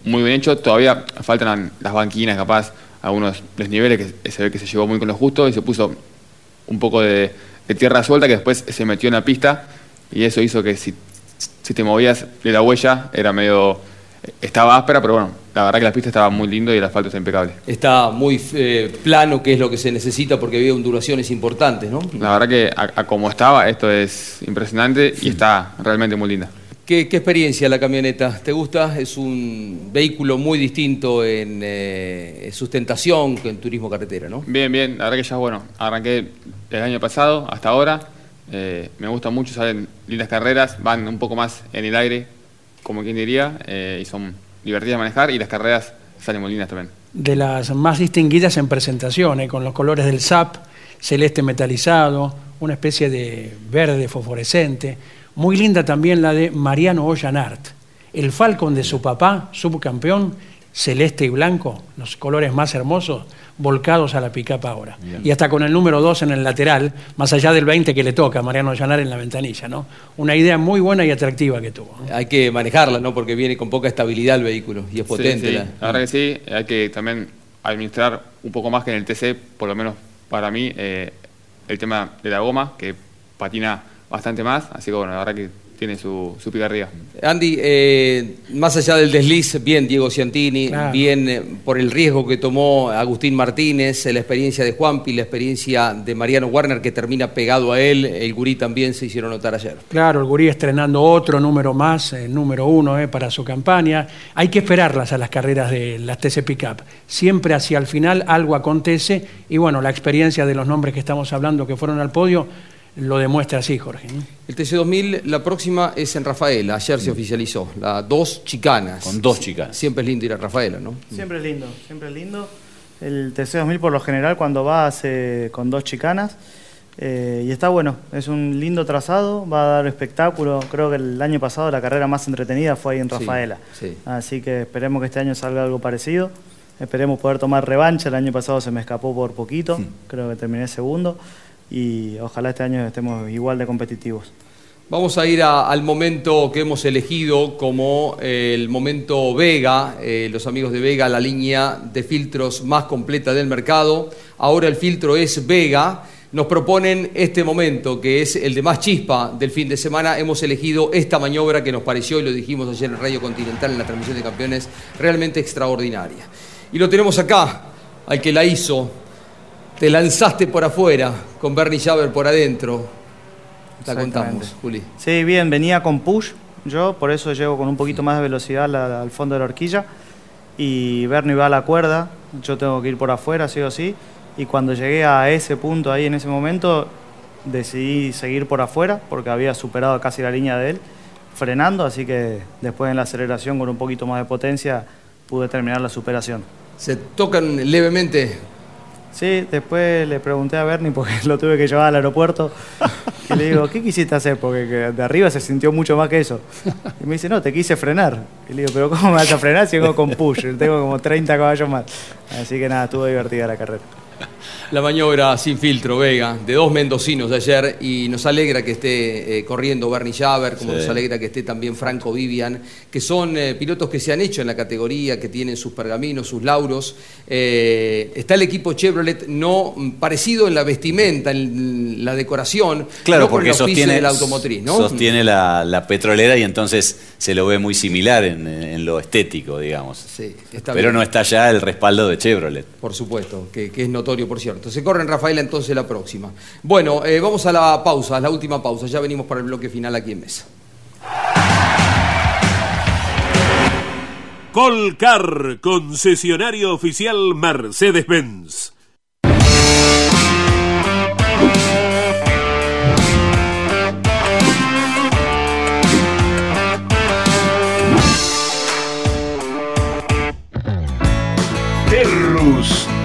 muy bien hecho. Todavía faltan las banquinas, capaz, algunos desniveles que se ve que se llevó muy con lo justo y se puso un poco de de tierra suelta que después se metió en la pista y eso hizo que si, si te movías de la huella era medio... Estaba áspera, pero bueno, la verdad que la pista estaba muy lindo y el asfalto está impecable. Está muy eh, plano, que es lo que se necesita porque había ondulaciones importantes, ¿no? La verdad que a, como estaba, esto es impresionante y está realmente muy linda. ¿Qué, experiencia la camioneta? ¿Te gusta? Es un vehículo muy distinto en eh, sustentación que en turismo carretera, ¿no? Bien, bien. La verdad que ya, bueno, arranqué el año pasado hasta ahora. Eh, me gusta mucho, salen lindas carreras, van un poco más en el aire, como quien diría, eh, y son divertidas de manejar y las carreras salen muy lindas también. De las más distinguidas en presentación, con los colores del SAP, celeste metalizado, una especie de verde fosforescente. Muy linda también la de Mariano Ollanart, el Falcon de su papá, subcampeón, celeste y blanco, los colores más hermosos, volcados a la picapa ahora. Y hasta con el número 2 en el lateral, más allá del 20 que le toca a Mariano Llanar en la ventanilla, ¿no? Una idea muy buena y atractiva que tuvo. Hay que manejarla, ¿no? Porque viene con poca estabilidad el vehículo y es potente. La... verdad que sí, hay que también administrar un poco más que en el TC, por lo menos para mí, eh, el tema de la goma, que patina bastante más, así que bueno, la verdad que tiene su, su picardía. Andy, eh, más allá del desliz, bien Diego Ciantini, bien eh, por el riesgo que tomó Agustín Martínez, la experiencia de Juanpi, la experiencia de Mariano Warner que termina pegado a él, el Gurí también se hicieron notar ayer. Claro, el Gurí estrenando otro número más, el número uno eh, para su campaña. Hay que esperarlas a las carreras de las TC Pickup. Siempre hacia el final algo acontece y bueno, la experiencia de los nombres que estamos hablando que fueron al podio lo demuestra así, Jorge. El TC2000, la próxima es en Rafaela, ayer se oficializó, la dos chicanas. Con dos chicanas. Siempre es lindo ir a Rafaela, ¿no? Siempre es lindo, siempre es lindo. El TC2000 por lo general cuando va hace con dos chicanas eh, y está bueno, es un lindo trazado, va a dar espectáculo. Creo que el año pasado la carrera más entretenida fue ahí en Rafaela. Así que esperemos que este año salga algo parecido. Esperemos poder tomar revancha. El año pasado se me escapó por poquito, creo que terminé segundo y ojalá este año estemos igual de competitivos. Vamos a ir al momento que hemos elegido como eh, el momento Vega, eh, los amigos de Vega, la línea de filtros más completa del mercado. Ahora el filtro es Vega. Nos proponen este momento, que es el de más chispa del fin de semana. Hemos elegido esta maniobra que nos pareció, y lo dijimos ayer en Radio Continental en la transmisión de campeones, realmente extraordinaria. Y lo tenemos acá, al que la hizo, te lanzaste por afuera con Bernie Javer por adentro. La contamos, Juli. Sí, bien, venía con push, yo por eso llego con un poquito más de velocidad al, al fondo de la horquilla y Bernie va a la cuerda, yo tengo que ir por afuera, sí o sí, y cuando llegué a ese punto ahí en ese momento decidí seguir por afuera porque había superado casi la línea de él, frenando, así que después en la aceleración con un poquito más de potencia pude terminar la superación. ¿Se tocan levemente? Sí, después le pregunté a Bernie porque lo tuve que llevar al aeropuerto y le digo, ¿qué quisiste hacer? Porque que de arriba se sintió mucho más que eso. Y me dice, no, te quise frenar. Y le digo, ¿pero cómo me vas a frenar si vengo con push? Tengo como 30 caballos más. Así que nada, estuvo divertida la carrera. La maniobra sin filtro, Vega, de dos mendocinos de ayer, y nos alegra que esté eh, corriendo Bernie Javer, como Sí. nos alegra que esté también Franco Vivian, que son eh, pilotos que se han hecho en la categoría, que tienen sus pergaminos, sus lauros. Eh, está el equipo Chevrolet no parecido en la vestimenta, en la decoración, Claro, no con porque el sostiene, de la automotriz, ¿no? sostiene la, la petrolera y entonces se lo ve muy similar en, en lo estético, digamos. Sí, está Pero bien. no está ya el respaldo de Chevrolet. Por supuesto, que, que es notorio, por cierto. Se corre en Rafaela entonces la próxima. Bueno, eh, vamos a la pausa, la última pausa. Ya venimos para el bloque final aquí en Mesa. Colcar, concesionario oficial Mercedes-Benz. Terrus,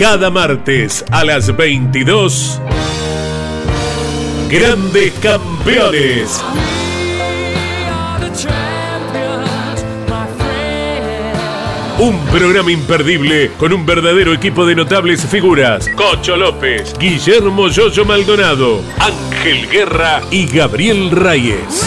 Cada martes a las 22. Grandes Campeones. Un programa imperdible con un verdadero equipo de notables figuras. Cocho López, Guillermo Yoyo Maldonado, Ángel Guerra y Gabriel Reyes.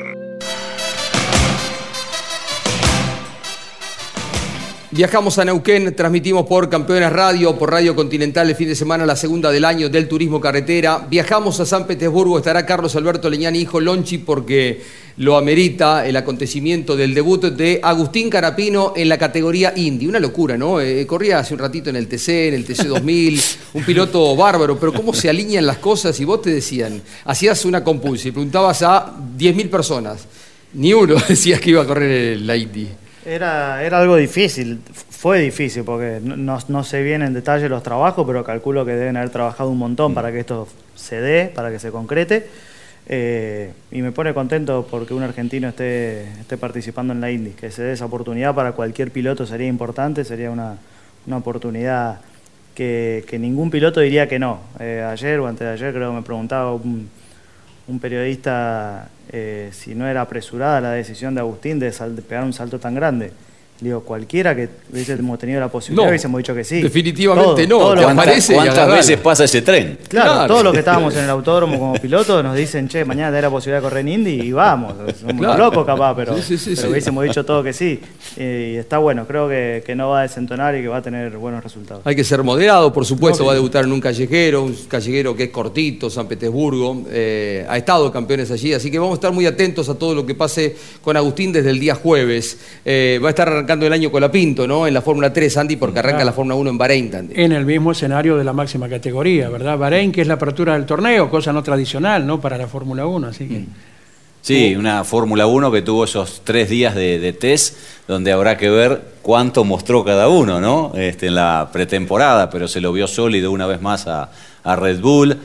Viajamos a Neuquén, transmitimos por Campeones Radio, por Radio Continental el fin de semana, la segunda del año del turismo carretera. Viajamos a San Petersburgo, estará Carlos Alberto Leñani, hijo Lonchi, porque lo amerita el acontecimiento del debut de Agustín Carapino en la categoría Indy. Una locura, ¿no? Eh, corría hace un ratito en el TC, en el TC 2000, un piloto bárbaro, pero cómo se alinean las cosas y vos te decían, hacías una compulsa y preguntabas a 10.000 personas, ni uno decías que iba a correr la Indy. Era, era algo difícil, fue difícil porque no, no- sé bien en detalle los trabajos, pero calculo que deben haber trabajado un montón para que esto se dé, para que se concrete. Eh, y me pone contento porque un argentino esté, esté participando en la Indy, que se dé esa oportunidad para cualquier piloto sería importante, sería una, una oportunidad que, que ningún piloto diría que no. Eh, ayer o antes de ayer creo que me preguntaba un, un periodista eh, si no era apresurada la decisión de Agustín de, sal- de pegar un salto tan grande. Digo, cualquiera que hubiésemos tenido la posibilidad No, hubiésemos dicho que sí. definitivamente no, todo lo te que- ¿Cuántas, aparece y cuántas veces pasa ese tren? Claro, Claro. todos los que estábamos en el autódromo como piloto nos dicen, che, mañana te da la posibilidad de correr en Indy y vamos. Somos Claro. locos capaz, pero, Sí, sí, sí, pero sí. hubiésemos dicho todo que sí. Eh, y está bueno, creo que, que no va a desentonar y que va a tener buenos resultados. Hay que ser moderado, por supuesto, va a debutar en un callejero, un callejero que es cortito, San Petersburgo, eh, ha estado campeones allí, así que vamos a estar muy atentos a todo lo que pase con Agustín desde el día jueves. Eh, va a estar arrancando el año con la Pinto, ¿no? En la Fórmula 3, Andy, porque arranca Claro. la Fórmula 1 en Bahrein también. En el mismo escenario de la máxima categoría, ¿verdad? Bahrein, que es la apertura del torneo, cosa no tradicional, ¿no? Para la Fórmula 1, así que... Sí, una Fórmula 1 que tuvo esos tres días de, de test donde habrá que ver cuánto mostró cada uno, ¿no? Este, en la pretemporada, pero se lo vio sólido una vez más a, a Red Bull.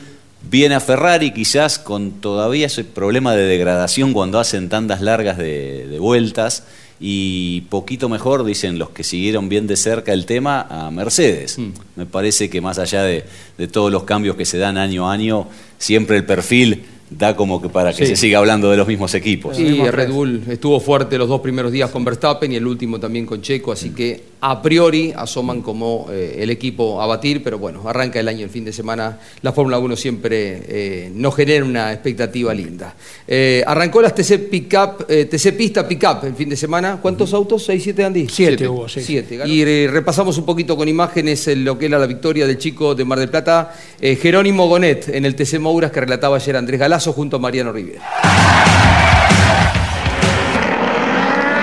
Viene a Ferrari quizás con todavía ese problema de degradación cuando hacen tandas largas de, de vueltas y poquito mejor, dicen los que siguieron bien de cerca el tema, a Mercedes. Me parece que más allá de, de todos los cambios que se dan año a año, siempre el perfil da como que para que Sí. se siga hablando de los mismos equipos. Sí, Red Bull estuvo fuerte los dos primeros días con Verstappen y el último también con Checo, así que a priori asoman como eh, el equipo a batir, pero bueno, arranca el año, el fin de semana, la Fórmula 1 siempre eh, nos genera una expectativa linda. Eh, arrancó las TC Pickup, eh, TC Pista Pickup el fin de semana, ¿cuántos autos? ¿Seis, siete, Andy? Siete hubo, sí. Siete. Y repasamos un poquito con imágenes en lo que era la victoria del chico de Mar del Plata, Jerónimo Gonet, en el TC Mouras que relataba ayer Andrés Galazo junto a Mariano Rivera.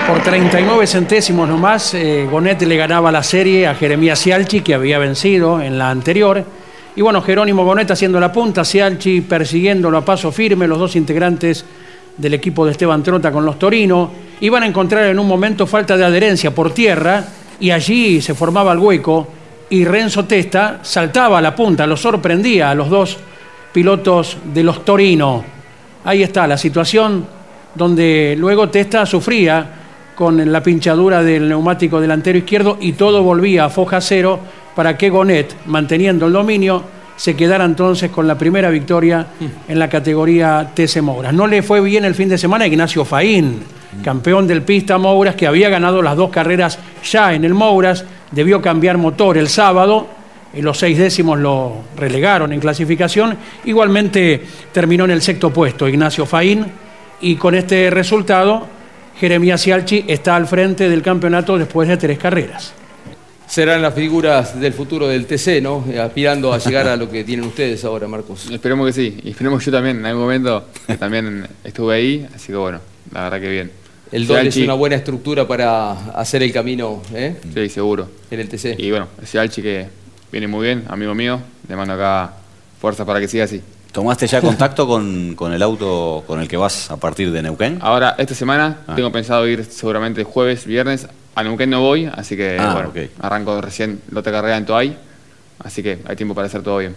Por 39 centésimos nomás, eh, Gonet le ganaba la serie a Jeremías Cialchi, que había vencido en la anterior. Y bueno, Jerónimo Gonet haciendo la punta, Cialchi persiguiéndolo a paso firme, los dos integrantes del equipo de Esteban Trota con los Torino. Iban a encontrar en un momento falta de adherencia por tierra y allí se formaba el hueco y Renzo Testa saltaba a la punta, lo sorprendía a los dos pilotos de los Torino. Ahí está la situación donde luego Testa sufría con la pinchadura del neumático delantero izquierdo y todo volvía a foja cero para que Gonet, manteniendo el dominio, se quedara entonces con la primera victoria en la categoría TC Mouras. No le fue bien el fin de semana a Ignacio Faín, campeón del pista Mouras, que había ganado las dos carreras ya en el Mouras, debió cambiar motor el sábado, y los seis décimos lo relegaron en clasificación. Igualmente terminó en el sexto puesto Ignacio Faín y con este resultado Jeremías Cialchi está al frente del campeonato después de tres carreras. Serán las figuras del futuro del TC, ¿no? Eh, Aspirando a llegar a lo que tienen ustedes ahora, Marcos. Esperemos que sí. Y esperemos que yo también, en algún momento, también estuve ahí. Así que bueno, la verdad que bien. El doble es una buena estructura para hacer el camino ¿eh? Sí, seguro. en el TC. Y bueno, ese Alchi que viene muy bien, amigo mío. Le mando acá fuerza para que siga así. ¿Tomaste ya contacto con, con el auto con el que vas a partir de Neuquén? Ahora, esta semana Ah. tengo pensado ir seguramente jueves, viernes. A Neuquén no voy, así que Ah, bueno, arranco recién la otra carrera en Toay. Así que hay tiempo para hacer todo bien.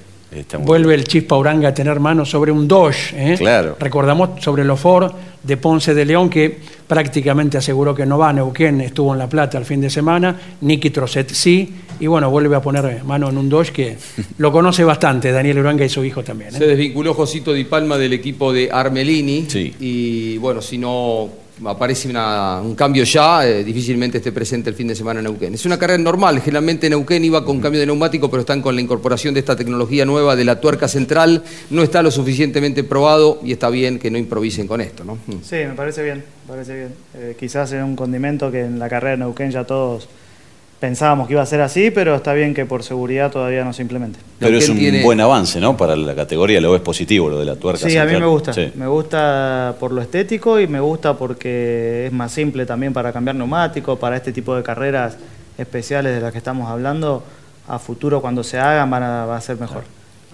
Vuelve el Chispa Uranga a tener mano sobre un Dodge. ¿eh? Claro. Recordamos sobre los Ford de Ponce de León, que prácticamente aseguró que no va. Neuquén estuvo en La Plata el fin de semana. Nicky Trosset sí. Y bueno, vuelve a poner mano en un Dodge que lo conoce bastante, Daniel Uranga y su hijo también. ¿eh? Se desvinculó Josito Di Palma del equipo de Armelini. Y bueno, si no aparece una- un cambio ya, eh, difícilmente esté presente el fin de semana en Neuquén. Es una carrera normal, generalmente Neuquén iba con cambio de neumático, pero están con la incorporación de esta tecnología nueva de la tuerca central. No está lo suficientemente probado y está bien que no improvisen con esto, ¿no? Sí, me parece bien, me parece bien. Eh, quizás era un condimento que en la carrera de Neuquén ya todos pensábamos que iba a ser así, pero está bien que por seguridad todavía no se implemente. Pero es un tiene- buen avance, ¿no? Para la categoría lo ves positivo, lo de la tuerca. Sí, a mí me gusta. Sí. Me gusta por lo estético y me gusta porque es más simple también para cambiar neumáticos, para este tipo de carreras especiales de las que estamos hablando. A futuro, cuando se hagan, van a, va a ser mejor.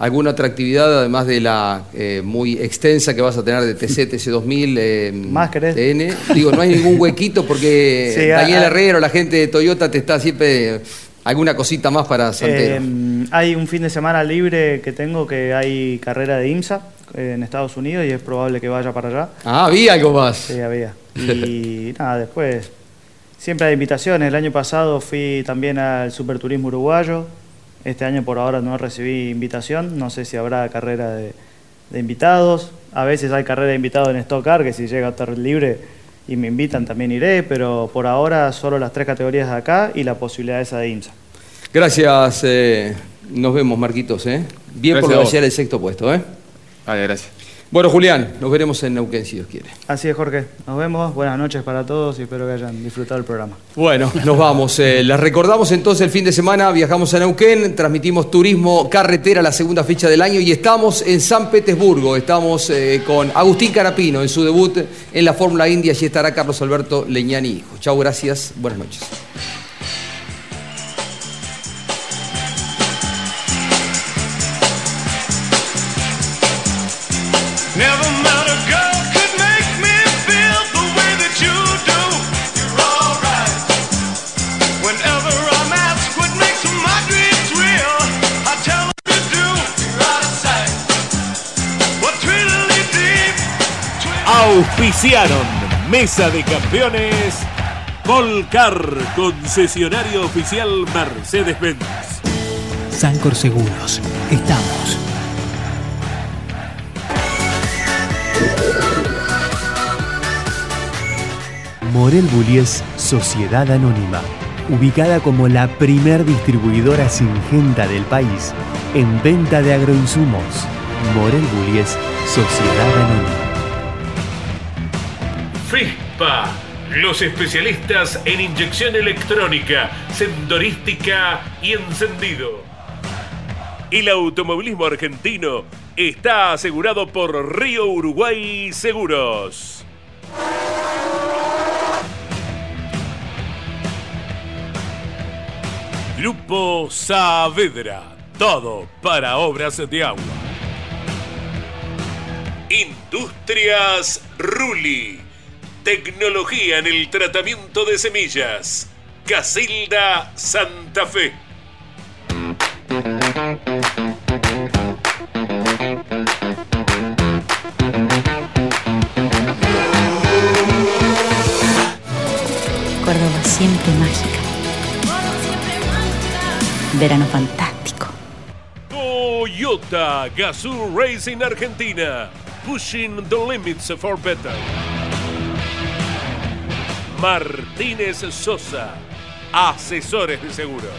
¿Alguna otra además de la eh, muy extensa que vas a tener de TC, TC2000? Eh, ¿Más querés? TN? Digo, no hay ningún huequito porque Sí, Daniel ah, ah. Herrero, la gente de Toyota, te está siempre. ¿Alguna cosita más para Santero? Eh, hay un fin de semana libre que tengo que hay carrera de IMSA eh, en Estados Unidos y es probable que vaya para allá. ah, había algo más. Sí, había. Y nada, después siempre hay invitaciones. El año pasado fui también al Superturismo Uruguayo. Este año por ahora no recibí invitación. No sé si habrá carrera de, de invitados. A veces hay carrera de invitados en Stock Car, que si llega a estar libre y me invitan también iré, pero por ahora solo las tres categorías de acá y la posibilidad esa de IMSA. Gracias. eh, nos vemos, Marquitos. ¿eh? Bien por Gracias a lo el sexto puesto. ¿eh? Vale, gracias. Bueno, Julián, nos veremos en Neuquén si Dios quiere. Así es, Jorge. Nos vemos. Buenas noches para todos y espero que hayan disfrutado el programa. Bueno, nos vamos. Eh, les recordamos entonces el fin de semana, viajamos a Neuquén, transmitimos turismo carretera la segunda fecha del año y estamos en San Petersburgo. Estamos eh, con Agustín Carapino en su debut en la Fórmula India. Allí estará Carlos Alberto Leñani. Chau, gracias. Buenas noches. Auspiciaron Mesa de Campeones Volcar, concesionario oficial Mercedes-Benz. Sancor Seguros. Estamos. Morel Bullies Sociedad Anónima, ubicada como la primer distribuidora singenta del país en venta de agroinsumos. Morel Bullies Sociedad Anónima. FISPA, los especialistas en inyección electrónica, sendorística y encendido. El automovilismo argentino está asegurado por Río Uruguay Seguros. Grupo Saavedra, todo para obras de agua. Industrias Ruli. Tecnología en el tratamiento de semillas. Casilda Santa Fe. Córdoba siempre mágica. Verano fantástico. Toyota Gazoo Racing Argentina. Pushing the limits for better. Martínez Sosa. Asesores de seguros.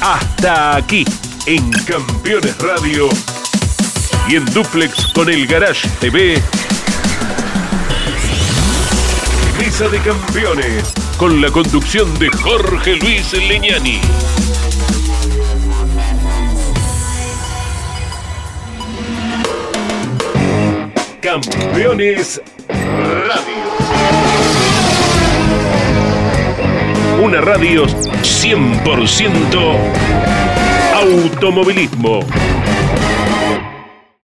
Hasta aquí, en Campeones Radio y en Duplex con el Garage TV. Mesa de Campeones, con la conducción de Jorge Luis Leñani. Campeones Radio. Una radio 100% automovilismo.